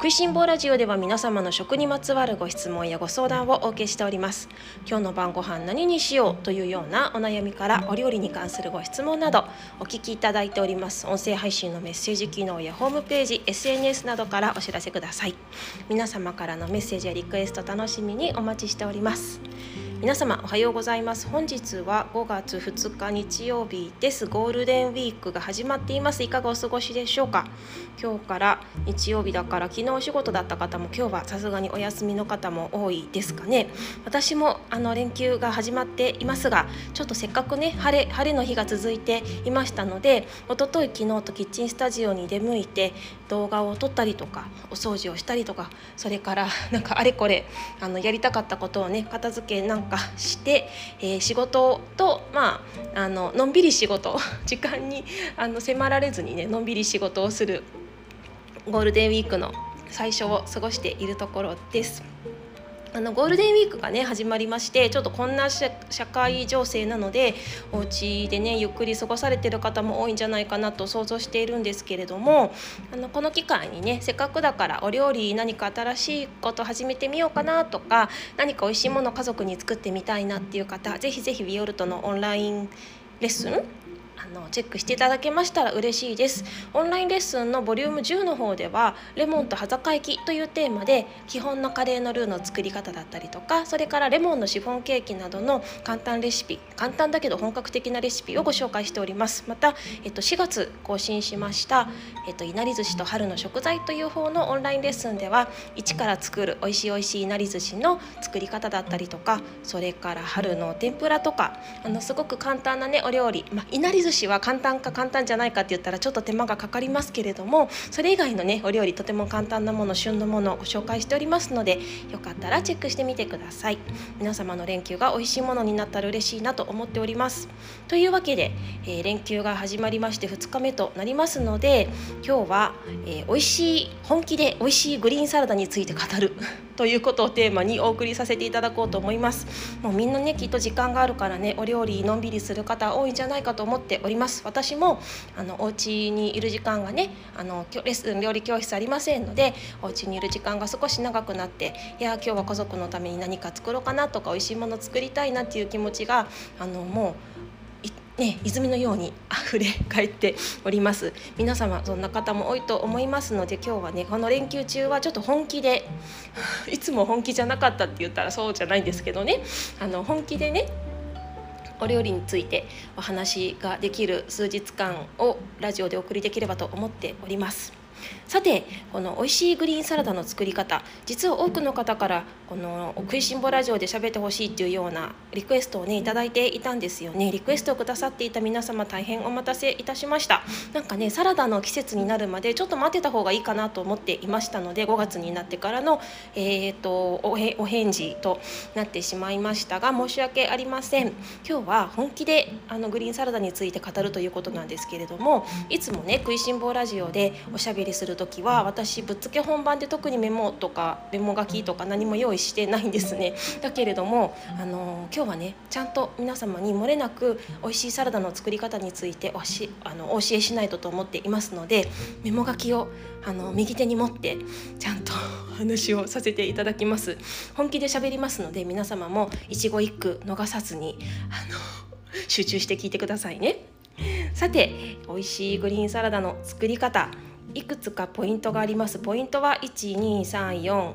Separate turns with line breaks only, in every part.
食いしん坊ラジオでは皆様の食にまつわるご質問やご相談をお受けしております。今日の晩ご飯何にしようというようなお悩みからお料理に関するご質問などお聞きいただいております。音声配信のメッセージ機能やホームページ SNS などからお知らせください。皆様からのメッセージやリクエスト楽しみにお待ちしております。皆様おはようございます。本日は5月2日日曜日です。ゴールデンウィークが始まっています。いかがお過ごしでしょうか？今日から日曜日だから昨日のお仕事だった方も今日はさすがにお休みの方も多いですかね。私もあの連休が始まっていますがちょっとせっかくね晴れ晴れの日が続いていましたので一昨日昨日とキッチンスタジオに出向いて動画を撮ったりとかお掃除をしたりとかそれから なんかあれこれあのやりたかったことをね片付けなんかして、えー、仕事とまああののんびり仕事 時間にあの迫られずにねのんびり仕事をするゴールデンウィークの最初を過ごしているところです。あのゴールデンウィークがね始まりましてちょっとこんな社会情勢なのでお家でねゆっくり過ごされてる方も多いんじゃないかなと想像しているんですけれどもあのこの機会にねせっかくだからお料理何か新しいこと始めてみようかなとか何か美味しいもの家族に作ってみたいなっていう方ぜひぜひビオルトのオンラインレッスンあのチェックしていただけましたら嬉しいです。オンラインレッスンのボリューム10の方ではレモンと裸焼きというテーマで基本のカレーのルーの作り方だったりとかそれからレモンのシフォンケーキなどの簡単レシピ簡単だけど本格的なレシピをご紹介しております。また、えっと、4月更新しました、えっと、いなり寿司と春の食材という方のオンラインレッスンでは一から作る美味しい美味しいいなり寿司の作り方だったりとかそれから春の天ぷらとかあのすごく簡単なねお料理、まあ、いなり寿司は簡単か簡単じゃないかって言ったらちょっと手間がかかりますけれどもそれ以外のねお料理とても簡単なもの旬のものをご紹介しておりますのでよかったらチェックしてみてください。皆様の連休が美味しいものになったら嬉しいなと思っております。というわけで、えー、連休が始まりまして2日目となりますので今日は、えー、美味しい本気で美味しいグリーンサラダについて語る ということをテーマにお送りさせていただこうと思います。もうみんなねきっと時間があるからねお料理のんびりする方多いんじゃないかと思っております。私もあのお家にいる時間がねあのレッスン料理教室ありませんのでお家にいる時間が少し長くなっていや今日は家族のために何か作ろうかなとか美味しいもの作りたいなっていう気持ちがあのもうね、泉のように溢れ返っております。皆様そんな方も多いと思いますので今日はねこの連休中はちょっと本気で いつも本気じゃなかったって言ったらそうじゃないんですけどね。あの本気でねお料理についてお話ができる数日間をラジオでお送りできればと思っております。さてこの美味しいグリーンサラダの作り方実は多くの方からこの食いしん坊ラジオで喋ってほしいっていうようなリクエストをね頂いていたんですよね。リクエストをくださっていた皆様大変お待たせいたしました。なんかねサラダの季節になるまでちょっと待ってた方がいいかなと思っていましたので5月になってからの、えーと、おお返事となってしまいましたが申し訳ありません。今日は本気であのグリーンサラダについて語るということなんですけれどもいつもね食いしん坊ラジオでおしゃべりする時は私ぶっつけ本番で特にメモとかメモ書きとか何も用意してないんですね。だけれどもあの今日はねちゃんと皆様に漏れなく美味しいサラダの作り方についておしあのお教えしないとと思っていますのでメモ書きをあの右手に持ってちゃんと 話をさせていただきます。本気で喋りますので皆様も一語一句逃さずにあの集中して聞いてくださいね。さて美味しいグリーンサラダの作り方いくつかポイントがあります。ポイントは12345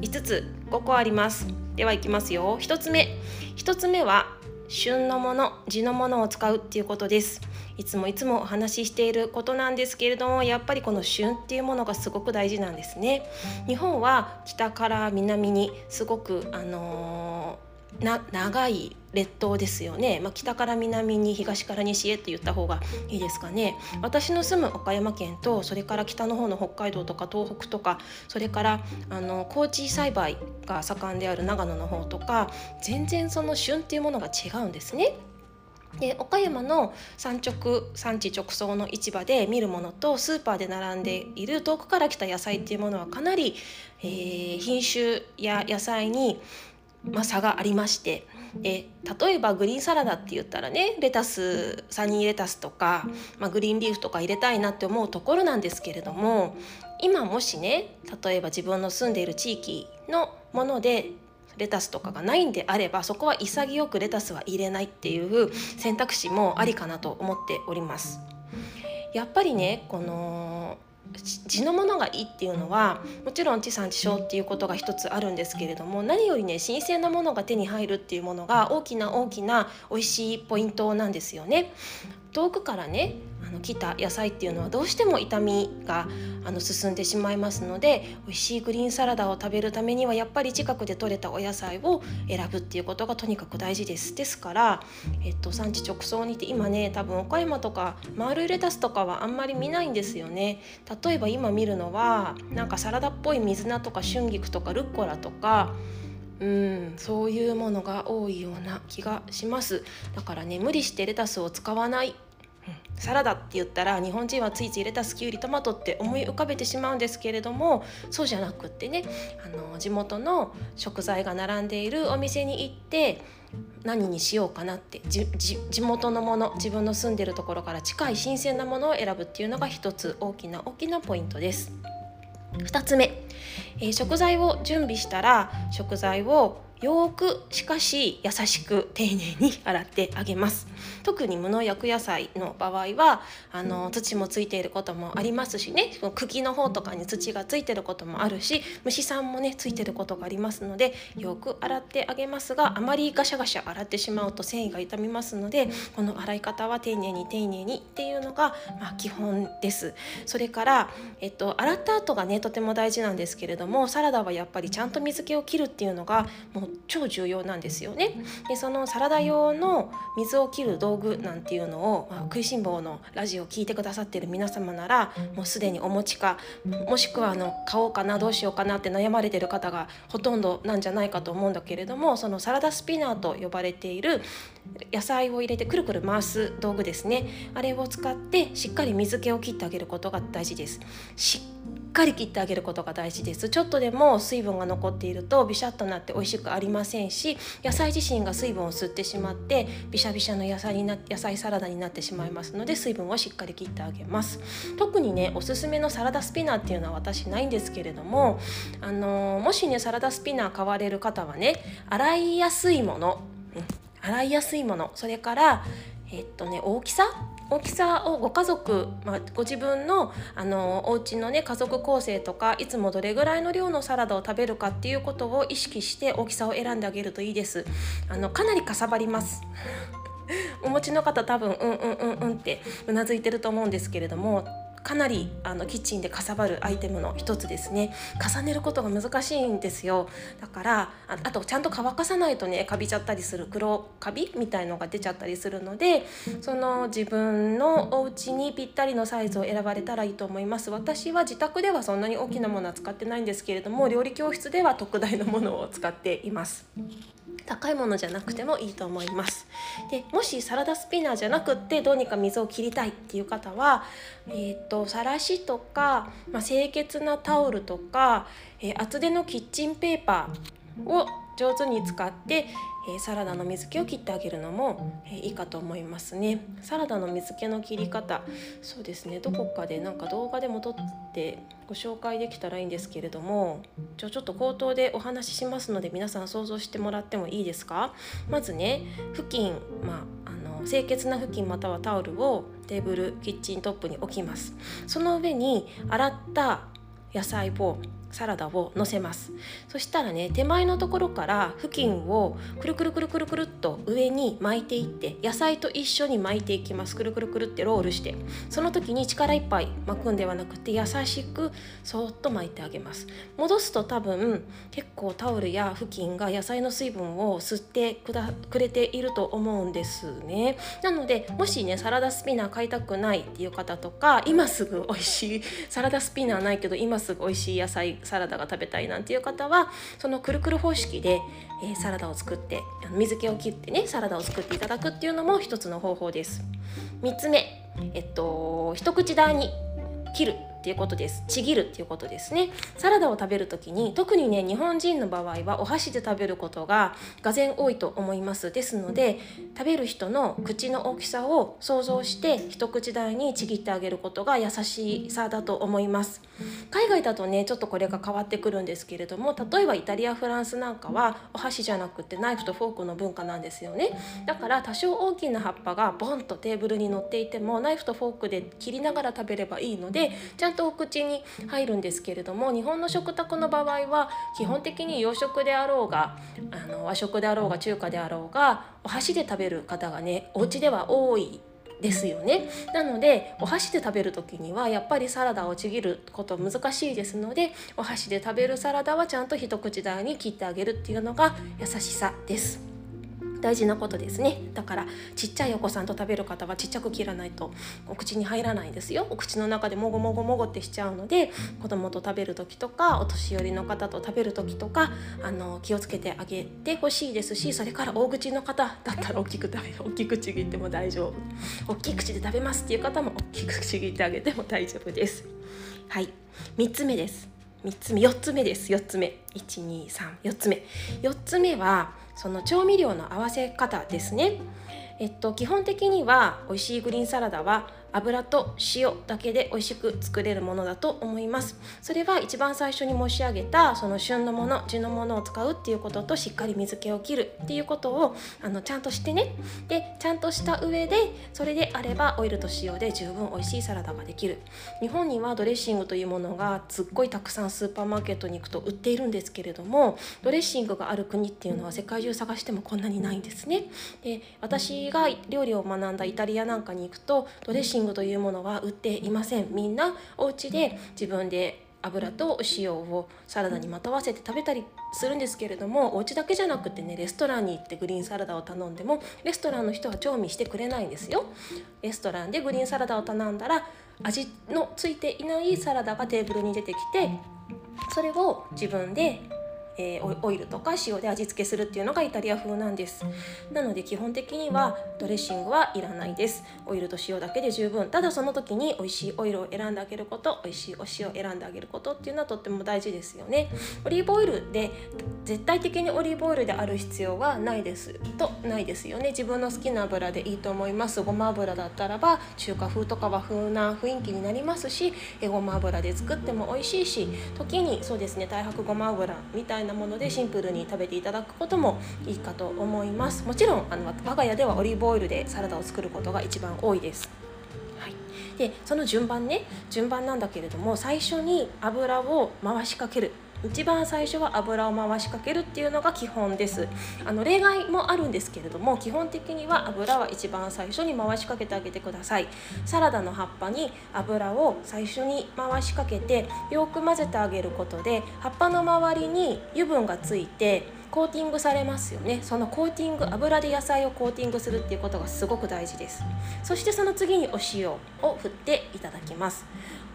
5つ。5個あります。ではいきますよ。1つ目。1つ目は旬のもの地のものを使うっていうことです。いつもいつもお話ししていることなんですけれどもやっぱりこの旬っていうものがすごく大事なんですね。日本は北から南にすごくあのーな長い列島ですよね、まあ、北から南に東から西へって言った方がいいですかね。私の住む岡山県とそれから北の方の北海道とか東北とかそれからあの高知栽培が盛んである長野の方とか全然その旬っていうものが違うんですね。で岡山の産直産地直送の市場で見るものとスーパーで並んでいる遠くから来た野菜っていうものはかなり、えー、品種や野菜に、まあ、差がありまして。で例えばグリーンサラダって言ったらねレタスサニーレタスとか、まあ、グリーンリーフとか入れたいなって思うところなんですけれども今もしね例えば自分の住んでいる地域のものでレタスとかがないんであればそこは潔くレタスは入れないっていう選択肢もありかなと思っております。やっぱりねこの地のものがいいっていうのはもちろん地産地消っていうことが一つあるんですけれども何よりね新鮮なものが手に入るっていうものが大きな大きな美味しいポイントなんですよね。遠くからねあの来た野菜っていうのはどうしても傷みがあの進んでしまいますので美味しいグリーンサラダを食べるためにはやっぱり近くで採れたお野菜を選ぶっていうことがとにかく大事です。ですから、えっと、産地直送にて今ね多分岡山とか丸いレタスとかはあんまり見ないんですよね。例えば今見るのはなんかサラダっぽい水菜とか春菊とかルッコラとかうんそういうものが多いような気がしますだからね無理してレタスを使わないサラダって言ったら日本人はついついレタスきゅうりトマトって思い浮かべてしまうんですけれどもそうじゃなくってねあの地元の食材が並んでいるお店に行って何にしようかなって地元のもの自分の住んでるところから近い新鮮なものを選ぶっていうのが一つ大きな大きなポイントです。2つ目、えー、食材を準備したら食材をよくしかし優しく丁寧に洗ってあげます。特に無農薬野菜の場合はあの土もついていることもありますしね。茎の方とかに土がついてることもあるし虫さんもねついてることがありますのでよく洗ってあげますがあまりガシャガシャ洗ってしまうと繊維が傷みますのでこの洗い方は丁寧に丁寧にっていうのが、まあ、基本です。それから、えっと、洗った後がねとても大事なんですけれどもサラダはやっぱりちゃんと水気を切るっていうのがもう超重要なんですよね。でそのサラダ用の水を切る道具なんていうのを、まあ、食いしん坊のラジオを聞いてくださってる皆様ならもうすでにお持ちかもしくはあの買おうかなどうしようかなって悩まれてる方がほとんどなんじゃないかと思うんだけれどもそのサラダスピナーと呼ばれている野菜を入れてくるくる回す道具ですね。あれを使ってしっかり水気を切ってあげることが大事です。しっかり切ってあげることが大事です。ちょっとでも水分が残っているとビシャッとなって美味しくありませんし野菜自身が水分を吸ってしまってビシャビシャの野菜にな野菜サラダになってしまいますので水分をしっかり切ってあげます。特にねおすすめのサラダスピナーっていうのは私ないんですけれどもあのもしねサラダスピナー買われる方はね洗いやすいもの、うん、洗いやすいもの。それからえっとね大きさ？大きさをご家族、まあ、ご自分のあのお家のね家族構成とかいつもどれぐらいの量のサラダを食べるかっていうことを意識して大きさを選んであげるといいです。あのかなりかさばります。お持ちの方多分うんうんうんうんってうなずいてると思うんですけれどもかなりあのキッチンでかさばるアイテムの一つですね。重ねることが難しいんですよ。だからあとちゃんと乾かさないとねカビちゃったりする黒カビみたいのが出ちゃったりするのでその自分のお家にぴったりのサイズを選ばれたらいいと思います。私は自宅ではそんなに大きなものは使ってないんですけれども料理教室では特大のものを使っています。高いものじゃなくてもいいと思います。でもしサラダスピナーじゃなくってどうにか水を切りたいっていう方は、えーと、さらしとか、まあ、清潔なタオルとか、えー、厚手のキッチンペーパーを上手に使って、えサラダの水気を切ってあげるのも、えいいかと思いますね。サラダの水気の切り方そうですね。どこかでなんか動画でも撮ってご紹介できたらいいんですけれどもじゃあちょっと口頭でお話ししますので皆さん想像してもらってもいいですか？まずね布巾まああの清潔な布巾またはタオルをテーブルキッチントップに置きます。その上に洗った野菜をサラダをのせます。そしたらね手前のところから布巾をくるくるくるくるくるっと上に巻いていって野菜と一緒に巻いていきます。くるくるくるってロールして。その時に力いっぱい巻くんではなくて優しくそっと巻いてあげます。戻すと多分結構タオルや布巾が野菜の水分を吸ってくだくれていると思うんですね。なのでもしねサラダスピナー買いたくないっていう方とか今すぐ美味しいサラダスピナーないけど今すぐ美味しい野菜サラダが食べたいなんていう方はそのくるくる方式で、えー、サラダを作って水気を切ってねサラダを作っていただくっていうのも一つの方法です。3つ目、えっと、一口大に切るっていうことです。ちぎるっていうことですね。サラダを食べる時に特にね日本人の場合はお箸で食べることががぜ多いと思います。ですので食べる人の口の大きさを想像して一口大にちぎってあげることが優しさだと思います。海外だとねちょっとこれが変わってくるんですけれども例えばイタリアフランスなんかはお箸じゃなくてナイフとフォークの文化なんですよね。だから多少大きな葉っぱがボンとテーブルに乗っていてもナイフとフォークで切りながら食べればいいのでちゃんとお口に入るんですけれども日本の食卓の場合は基本的に洋食であろうがあの和食であろうが中華であろうがお箸で食べる方がねお家では多いですよねなのでお箸で食べる時にはやっぱりサラダをちぎること難しいですのでお箸で食べるサラダはちゃんと一口大に切ってあげるっていうのが優しさです。大事なことですね。だからちっちゃいお子さんと食べる方はちっちゃく切らないとお口に入らないですよ。お口の中でもごもごもごってしちゃうので子供と食べる時とかお年寄りの方と食べる時とかあの気をつけてあげてほしいですしそれから大口の方だったら大きく食べ大きくちぎっても大丈夫。大きい口で食べますっていう方も大きくちぎってあげても大丈夫です。はい。3つ目です。3つ目。4つ目です。4つ目。1234つ目。4つ目はその調味料の合わせ方ですね。えっと、基本的には美味しいグリーンサラダは油と塩だけで美味しく作れるものだと思います。それは一番最初に申し上げたその旬のもの地のものを使うっていうこととしっかり水気を切るっていうことをあのちゃんとしてね。でちゃんとした上でそれであればオイルと塩で十分美味しいサラダができる。日本にはドレッシングというものがすっごいたくさんスーパーマーケットに行くと売っているんですけれどもドレッシングがある国っていうのは世界中探してもこんなにないんですね。で私が料理を学んだイタリアなんかに行くとドレッシングというものは売っていません。みんなお家で自分で油と塩をサラダにまとわせて食べたりするんですけれどもお家だけじゃなくてねレストランに行ってグリーンサラダを頼んでもレストランの人は調味してくれないんですよ。レストランでグリーンサラダを頼んだら味のついていないサラダがテーブルに出てきてそれを自分でえー、オイルとか塩で味付けするっていうのがイタリア風なんです。なので基本的にはドレッシングはいらないです。オイルと塩だけで十分。ただその時に美味しいオイルを選んであげること美味しいお塩を選んであげることっていうのはとっても大事ですよね。オリーブオイルで絶対的にオリーブオイルである必要はないです。とないですよね。自分の好きな油でいいと思います。ごま油だったらば中華風とか和風な雰囲気になりますしごま油で作っても美味しいし時にそうですね太白ごま油みたいななものでシンプルに食べていただくこともいいかと思います。もちろんあの我が家ではオリーブオイルでサラダを作ることが一番多いです。はい、でその順番ね順番なんだけれども最初に油を回しかける。一番最初は油を回しかけるっていうのが基本です。あの例外もあるんですけれども基本的には油は一番最初に回しかけてあげてください。サラダの葉っぱに油を最初に回しかけてよく混ぜてあげることで葉っぱの周りに油分がついてコーティングされますよね。そのコーティング油で野菜をコーティングするっていうことがすごく大事です。そしてその次にお塩を振っていただきます。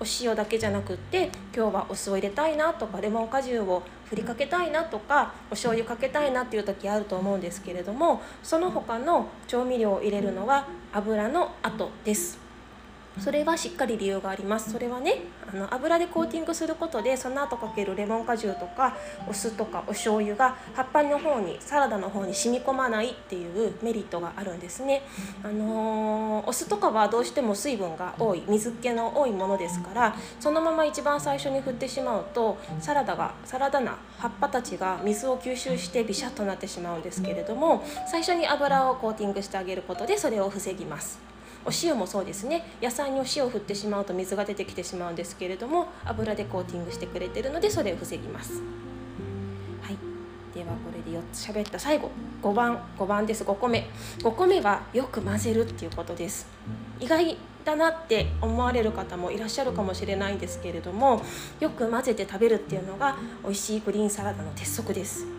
お塩だけじゃなくって今日はお酢を入れたいなとかレモン果汁を振りかけたいなとかお醤油かけたいなっていう時あると思うんですけれどもその他の調味料を入れるのは油の後ですそれはしっかり理由があります。それはねあの油でコーティングすることでその後かけるレモン果汁とかお酢とかお醤油が葉っぱの方にサラダの方に染み込まないっていうメリットがあるんですね。あのー、お酢とかはどうしても水分が多い水気の多いものですからそのまま一番最初に振ってしまうとサラダがサラダ菜葉っぱたちが水を吸収してビシャッとなってしまうんですけれども最初に油をコーティングしてあげることでそれを防ぎます。お塩もそうですね。野菜にお塩を振ってしまうと水が出てきてしまうんですけれども油でコーティングしてくれてるのでそれを防ぎます。はい。ではこれで4つ喋った最後。5番5番です。5個目。5個目はよく混ぜるっていうことです。意外だなって思われる方もいらっしゃるかもしれないんですけれどもよく混ぜて食べるっていうのが美味しいグリーンサラダの鉄則です。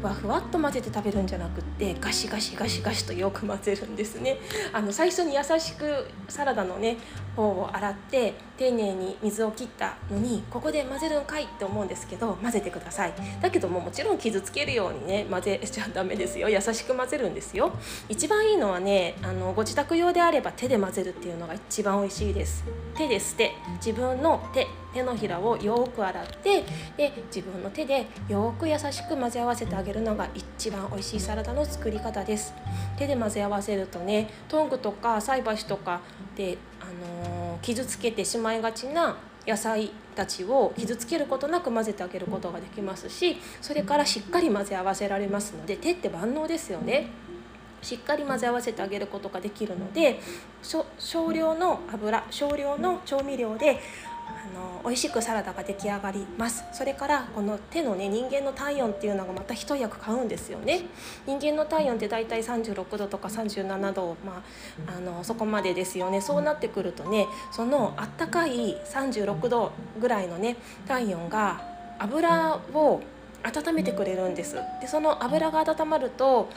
ふわふわっと混ぜて食べるんじゃなくってガシガシガシガシとよく混ぜるんですね。あの最初に優しくサラダのね方を洗って丁寧に水を切ったのにここで混ぜるんかいって思うんですけど混ぜてください。だけどももちろん傷つけるようにね混ぜちゃダメですよ。優しく混ぜるんですよ。一番いいのはねあのご自宅用であれば手で混ぜるっていうのが一番美味しいです。手で捨て。自分の手手のひらをよく洗ってで自分の手でよく優しく混ぜ合わせてあげるのが一番美味しいサラダの作り方です。手で混ぜ合わせるとねトングとか菜箸とかで、あのー、傷つけてしまいがちな野菜たちを傷つけることなく混ぜてあげることができますしそれからしっかり混ぜ合わせられますので手って万能ですよね。しっかり混ぜ合わせてあげることができるので少量の油少量の調味料であの美味しくサラダが出来上がります。それからこの手のね人間の体温っていうのがまた一役買うんですよね。人間の体温って大体36度とか37度、まあ、あのそこまでですよね。そうなってくるとねそのあったかい36度ぐらいのね体温が油を温めてくれるんです。でその油が温まると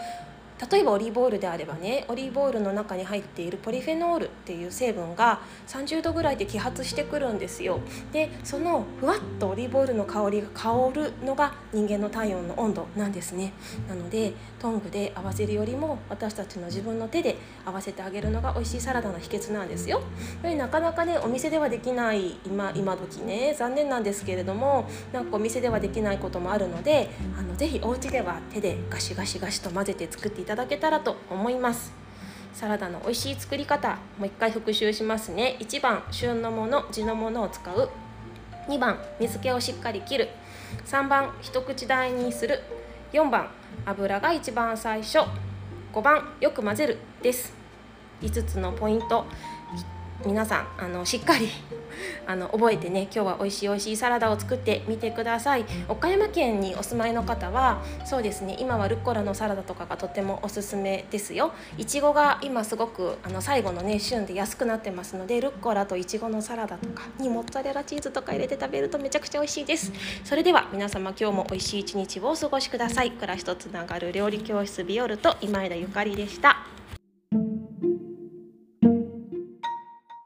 例えばオリーブオイルであればねオリーブオイルの中に入っているポリフェノールっていう成分が30度ぐらいで揮発してくるんですよ。でそのふわっとオリーブオイルの香りが香るのが人間の体温の温度なんですね。なのでトングで合わせるよりも私たちの自分の手で合わせてあげるのが美味しいサラダの秘訣なんですよ。でなかなかねお店ではできない今今時ね残念なんですけれどもなんかお店ではできないこともあるのであのぜひお家では手でガシガシガシと混ぜて作っていたただけたらと思います。サラダの美味しい作り方もう一回復習しますね。1番旬のもの地のものを使う。2番水気をしっかり切る。3番一口大にする。4番油が一番最初。5番よく混ぜる。です。5つのポイント。皆さんあのしっかり あの覚えてね今日は美味しい美味しいサラダを作ってみてください。岡山県にお住まいの方はそうですね今はルッコラのサラダとかがとってもおすすめですよ。いちごが今すごくあの最後のね旬で安くなってますのでルッコラといちごのサラダとかにモッツァレラチーズとか入れて食べるとめちゃくちゃ美味しいです。それでは皆様今日も美味しい一日をお過ごしください。暮らしとつながる料理教室ビオルと今枝ゆかりでした